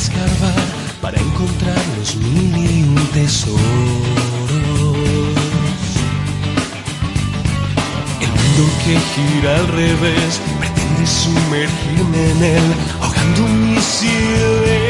escarbar para encontrar los mil y un tesoros. El mundo que gira al revés pretende sumergirme en él, ahogando mis ideas.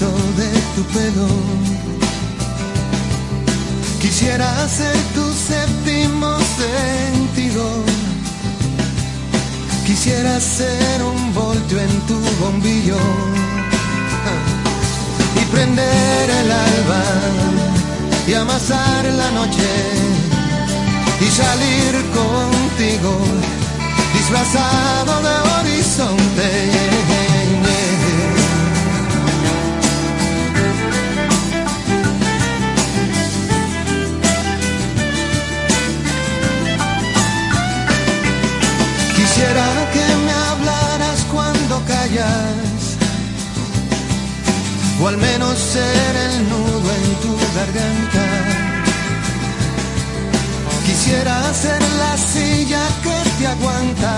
de tu pelo. Quisiera ser tu séptimo sentido. Quisiera ser un voltio en tu bombillo y prender el alba y amasar la noche y salir contigo disfrazado de horizonte o al menos ser el nudo en tu garganta. Quisiera ser la silla que te aguanta,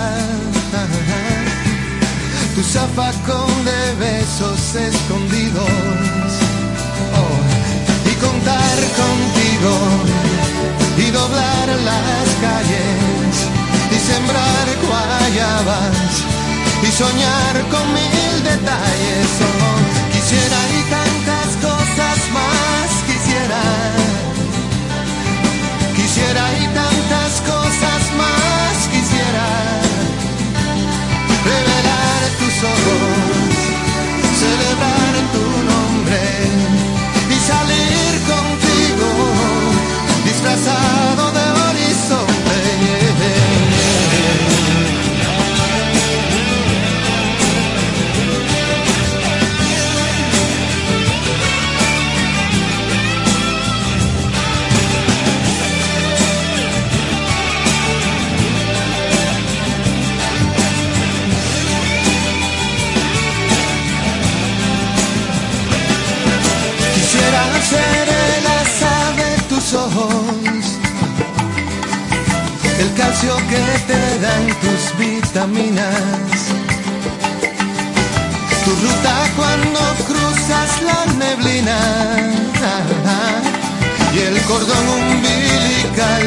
tu zafacón de besos escondidos, oh, y contar contigo y doblar las calles y sembrar guayabas y soñar con mil detalles. Oh, sorrow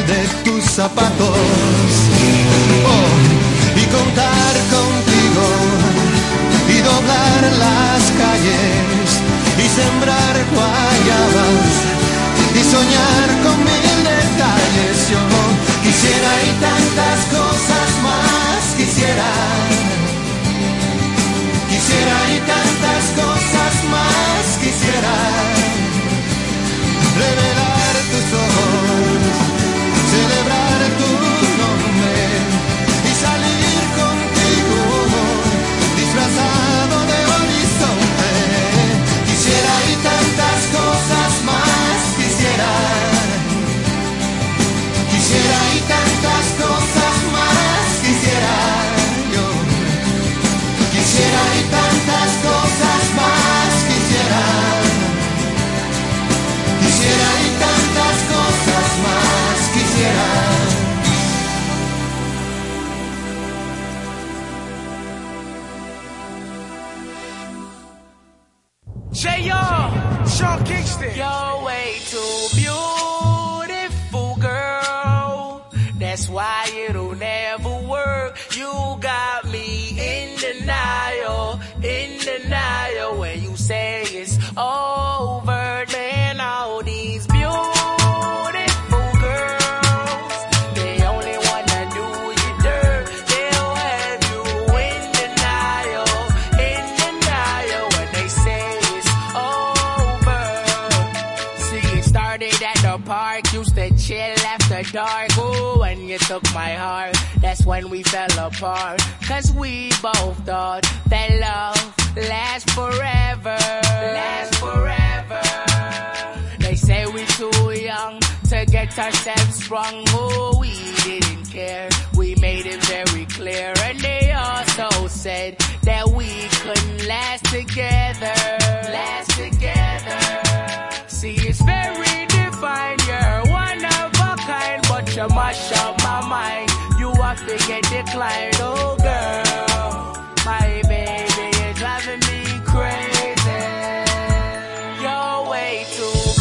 de tus zapatos. Oh, y contar contigo y doblar las calles y sembrar guayabas y soñar to took my heart, that's when we fell apart. Cause we both thought that love lasts forever. Lasts forever. They say we too young to get ourselves sprung. Oh, we didn't care. We made it very clear. And they also said that we couldn't last together. Last together. See, it's very divine. You're one of a kind, but you mash up my mind. You have to get declined. Oh, girl. My baby is driving me crazy. You're way too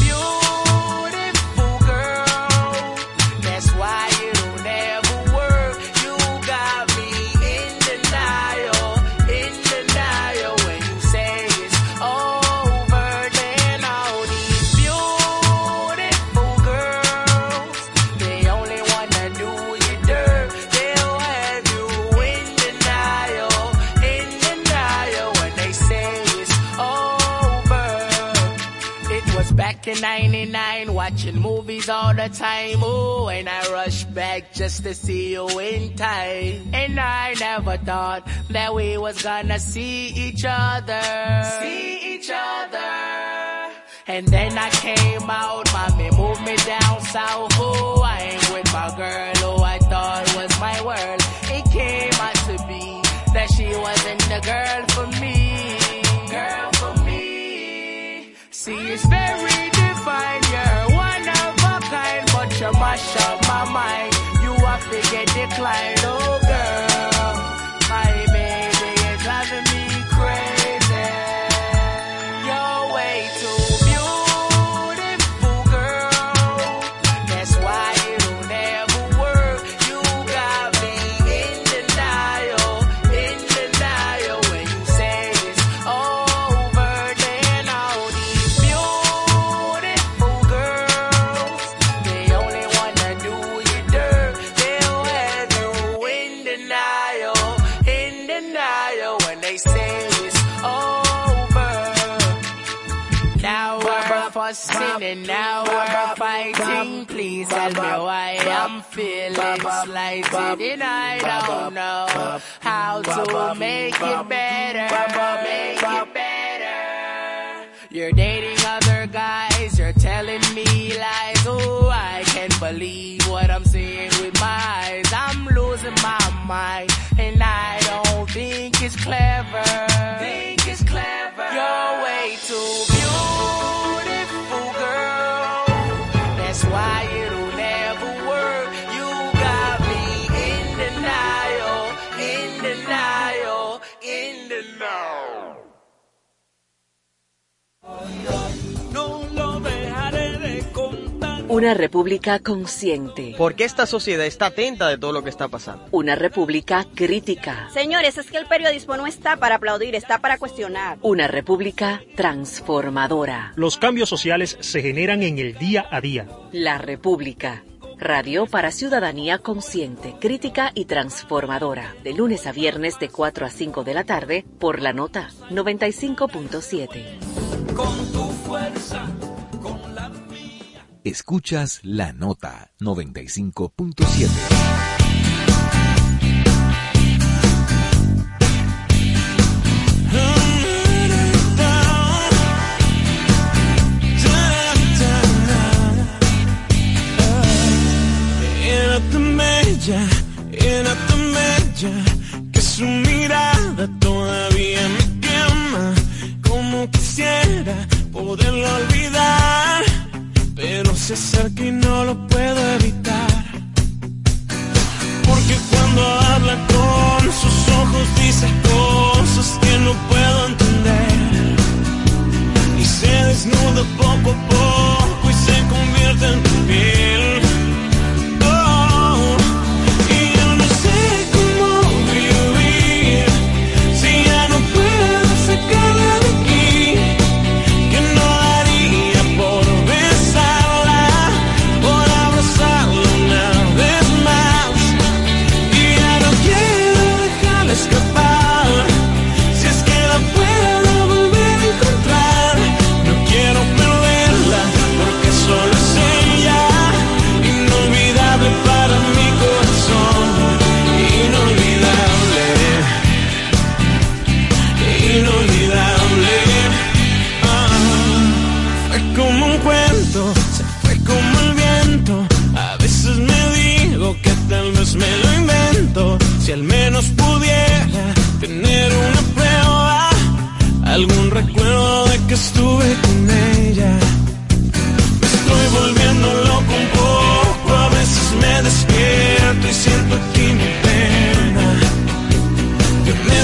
watching movies all the time. Ooh, and I rush back just to see you in time. And I never thought that we was gonna see each other. See each other. And then I came out, mommy moved me down south. Ooh, I ain't with my girl like slighted and I don't know how to make it better. Make it better. You're dating other guys, you're telling me lies. Oh, I can't believe what I'm seeing with my eyes. I'm losing my mind, and I don't think it's clever. Think it's clever. You're way too beautiful, girl. In denial. No lo dejaré de contar. Una república consciente. Porque esta sociedad está atenta de todo lo que está pasando. Una república crítica. Señores, es que el periodismo no está para aplaudir, está para cuestionar. Una república transformadora. Los cambios sociales se generan en el día a día. La República. Radio para ciudadanía consciente, crítica y transformadora. De lunes a viernes de 4 a 5 de la tarde por la nota 95.7. Con tu fuerza, con la mía. Escuchas la nota 95.7. tan bella, era tan bella,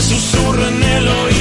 susurro en el oído.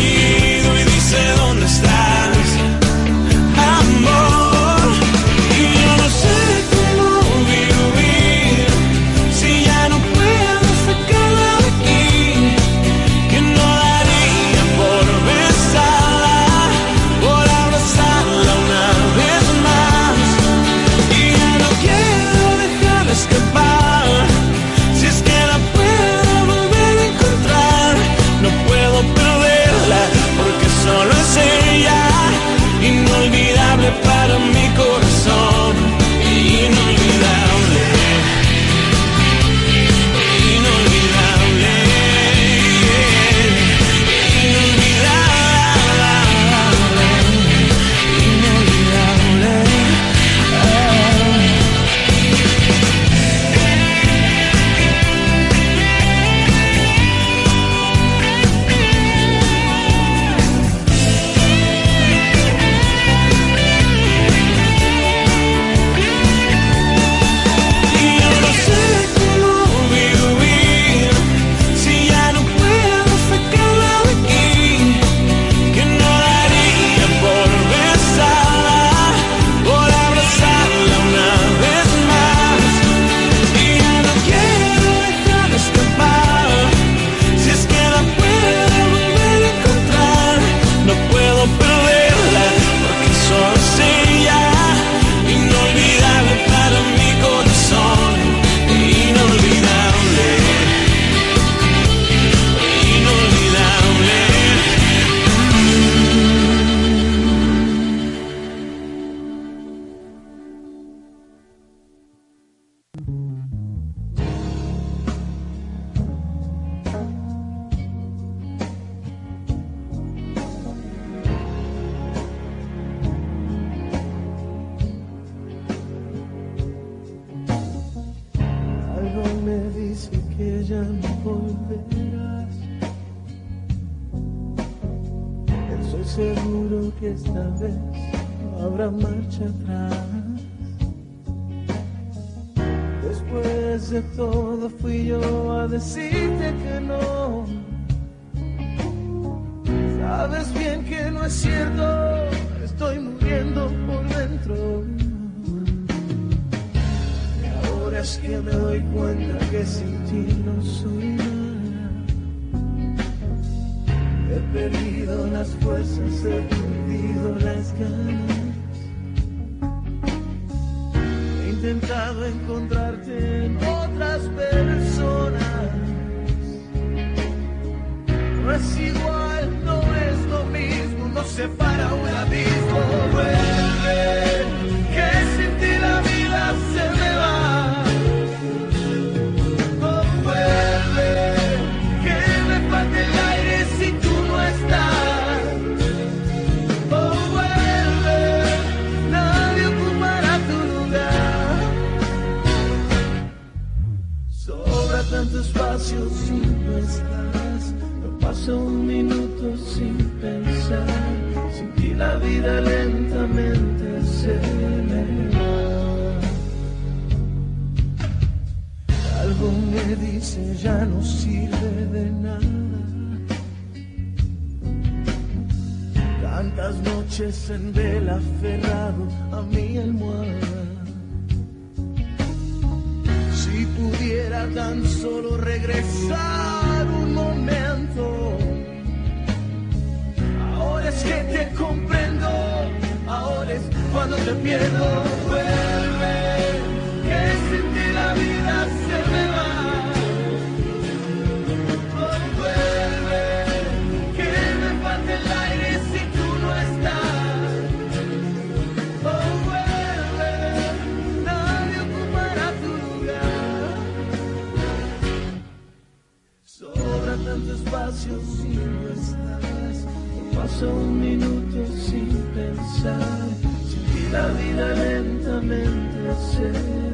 Seguro que esta vez no habrá marcha atrás. Después de todo fui yo a decirte que no. Sabes bien que no es cierto, estoy muriendo por dentro. Y ahora es que me doy cuenta que sin ti no soy perdido las fuerzas, he perdido las ganas. He intentado encontrarte en otras personas. No es igual, no es lo mismo, separa un vida lentamente se me va. Algo me dice ya no sirve de nada. Tantas noches en vela aferrado a mi almohada. Si pudiera tan solo regresar cuando te pierdo. Vuelve, que sin ti la vida se me va. Oh, vuelve, que me falta el aire si tú no estás. Oh, vuelve, nadie ocupará tu lugar. Sobra tanto espacio si no estás. No paso un minuto sin pensar. La vida lentamente se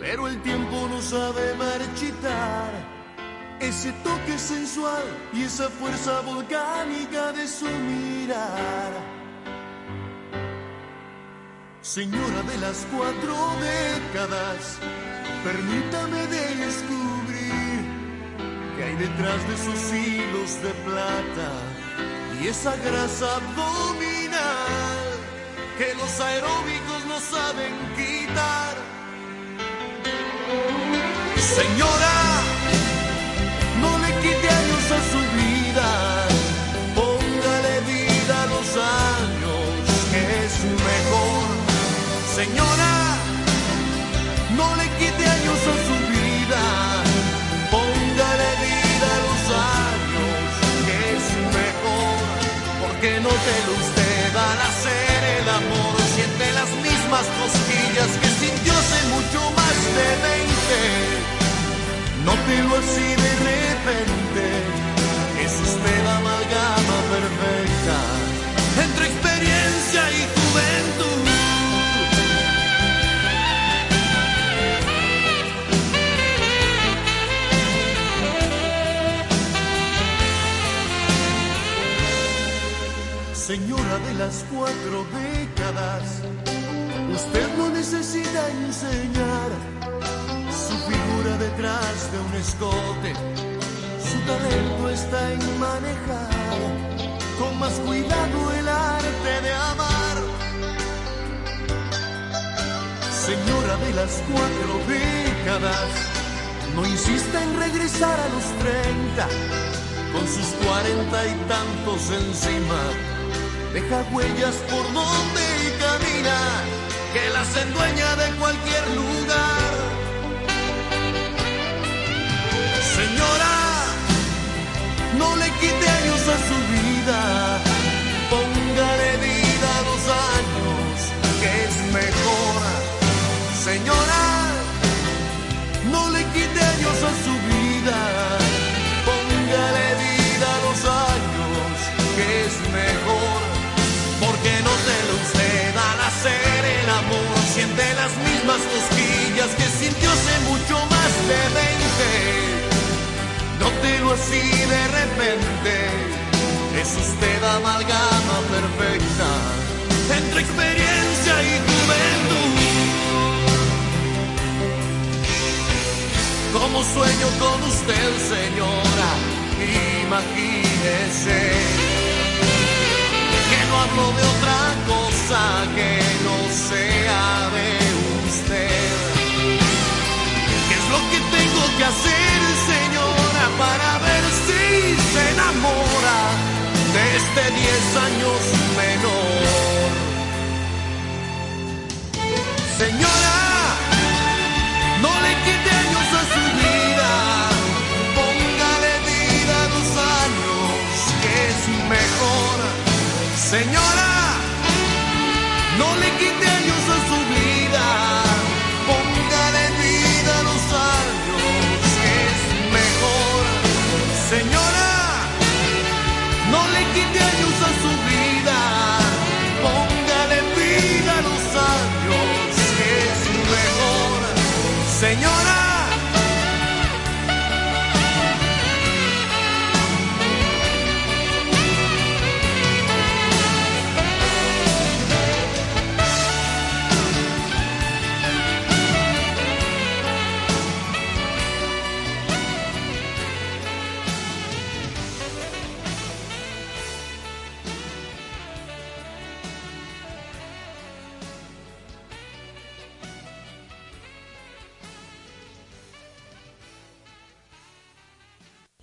Pero el tiempo no sabe marchitar. Ese toque sensual y esa fuerza volcánica de su mirar. Señora de las cuatro décadas, permítame descubrir que hay detrás de esos hilos de plata y esa grasa abdominal que los aeróbicos no saben quitar. Señora, mismas cosquillas que sintió hace mucho más de 20. Nótelo así de repente, es usted la amalgama perfecta entre experiencia y juventud. Señora de las cuatro décadas, usted no necesita enseñar su figura detrás de un escote. Su talento está en manejar con más cuidado el arte de amar. Señora de las cuatro décadas, no insista en regresar a los 30 con sus cuarenta y tantos encima. Deja huellas por donde camina, que las endueña de cualquier lugar. De 20. Nótelo así de repente, es usted amalgama perfecta entre experiencia y juventud. Como sueño con usted, señora, imagínese que no hablo de otra cosa que no sea de usted. ¿Qué es lo que tengo que hacer, señora, para ver si se enamora de este 10 años menor? Señora, no le quite años a su vida, póngale vida a los años, que es mejor. Señora, no le quite años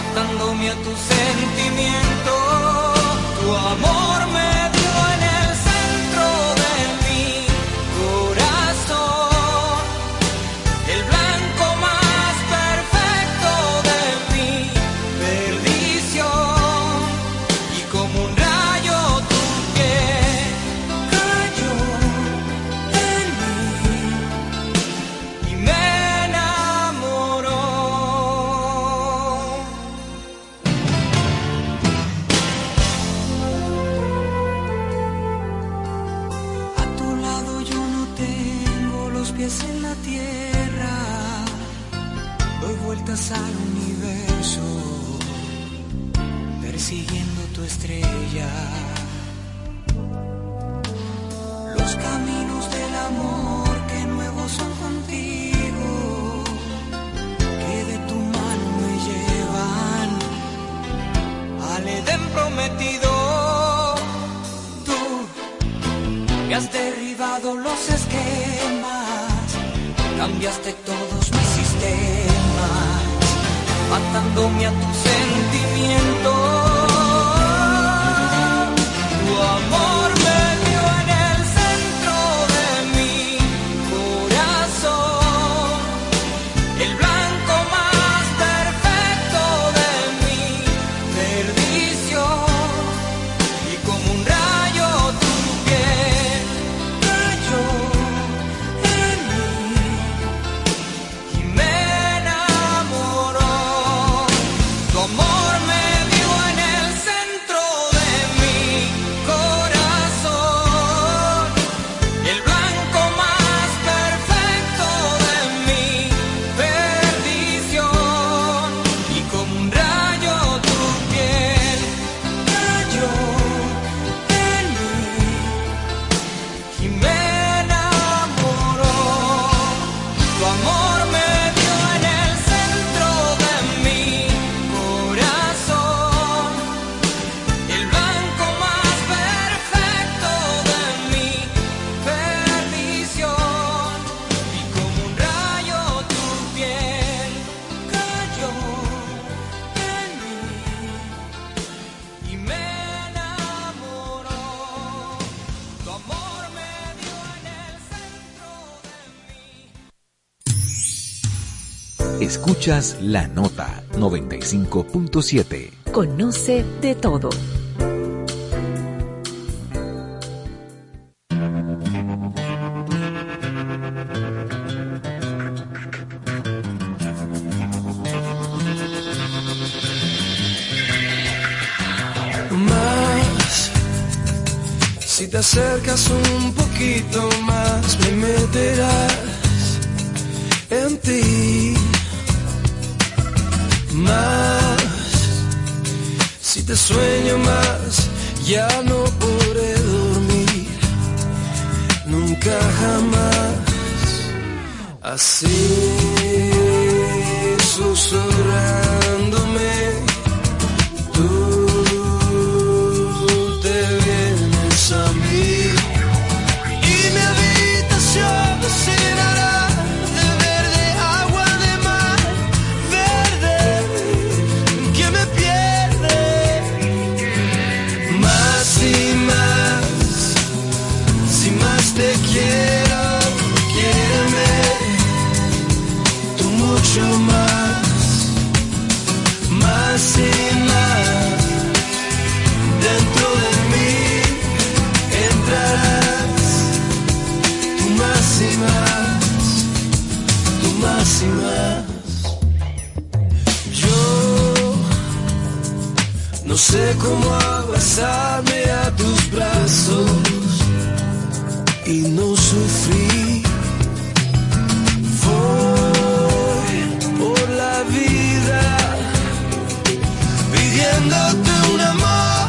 atándome a tus le den prometido. Tú me has derribado los esquemas, cambiaste todos mis sistemas, matándome a tus sentimientos. La nota 95.7. Conoce de todo. si te acercas un poquito más, me meterás en ti más. Si te sueño más, ya no podré dormir. Nunca jamás. Así susurrándome tú. sé cómo abrazarme a tus brazos y no sufrí. Voy por la vida pidiéndote un amor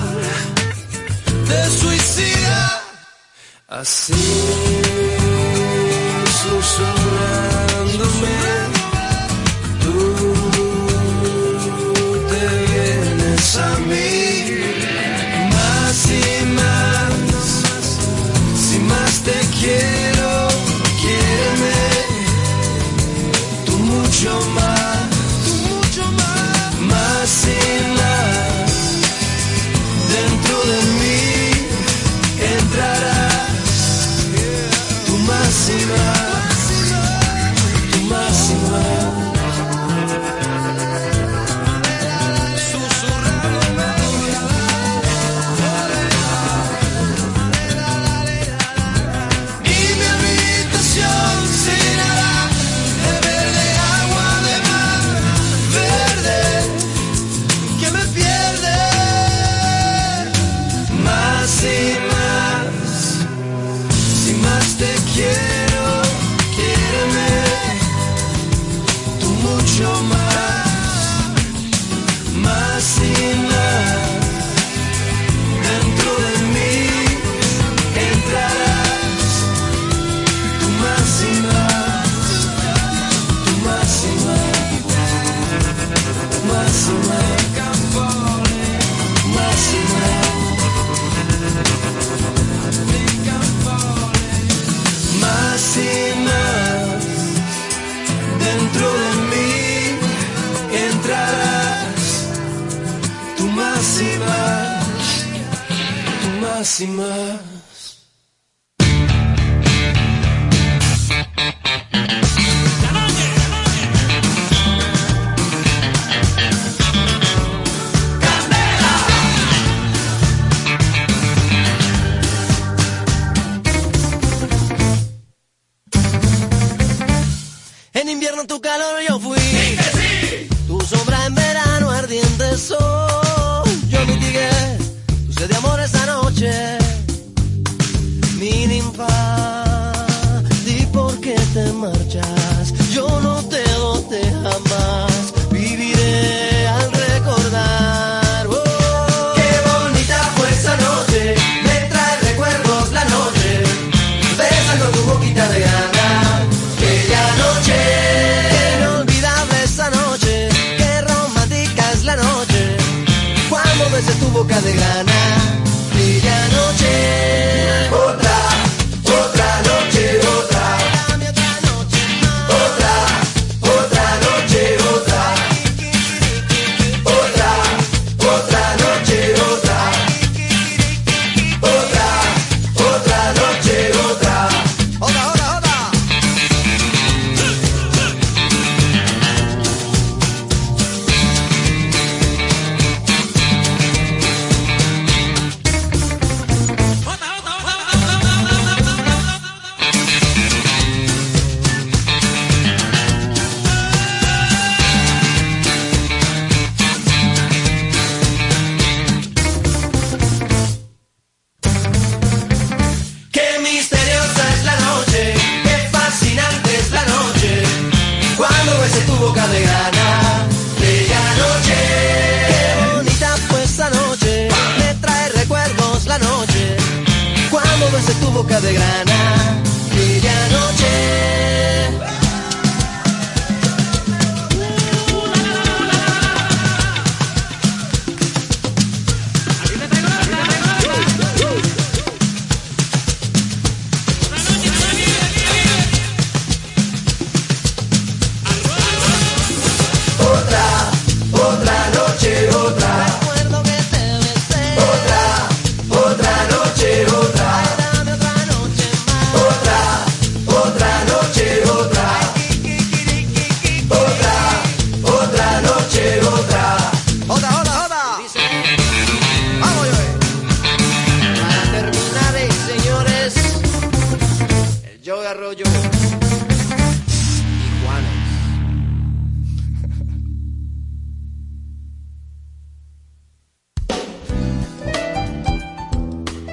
de suicida. Así susurrándome.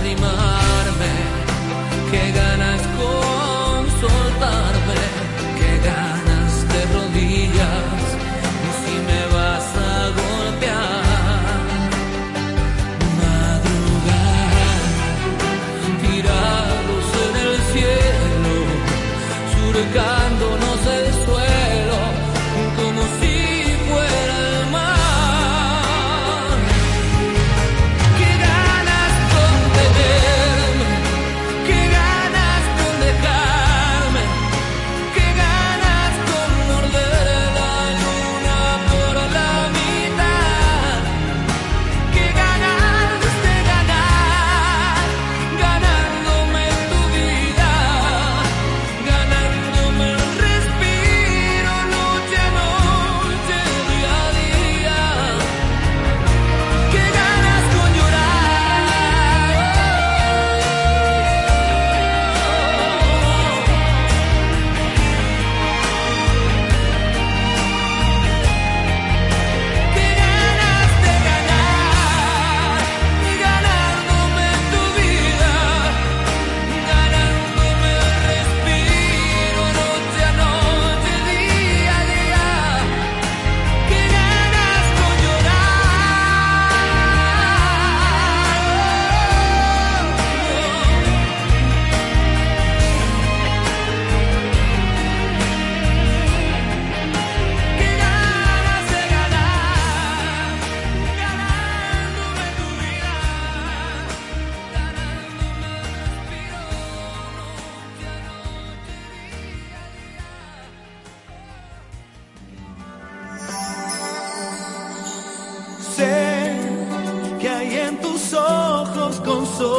arrimarme, que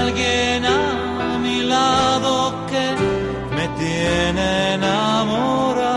alguien a mi lado que me tiene enamorado.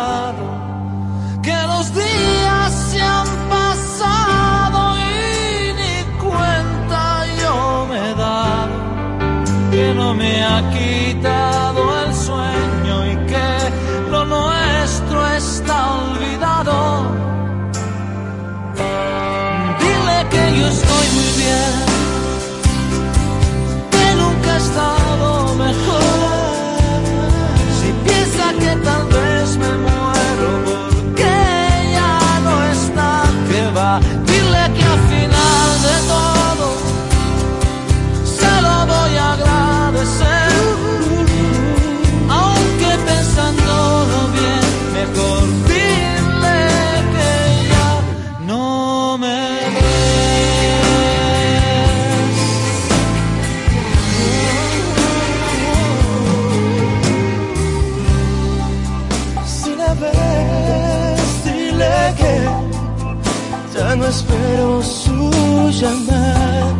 llamar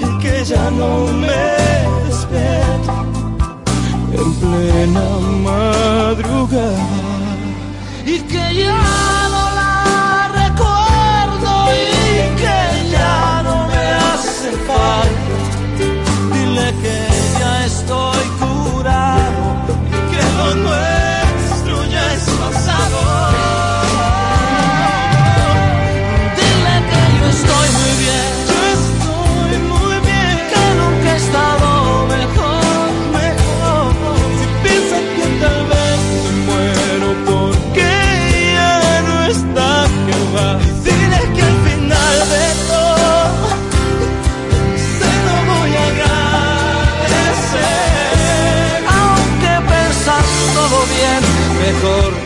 y que ya no me despierto en plena madrugada mejor.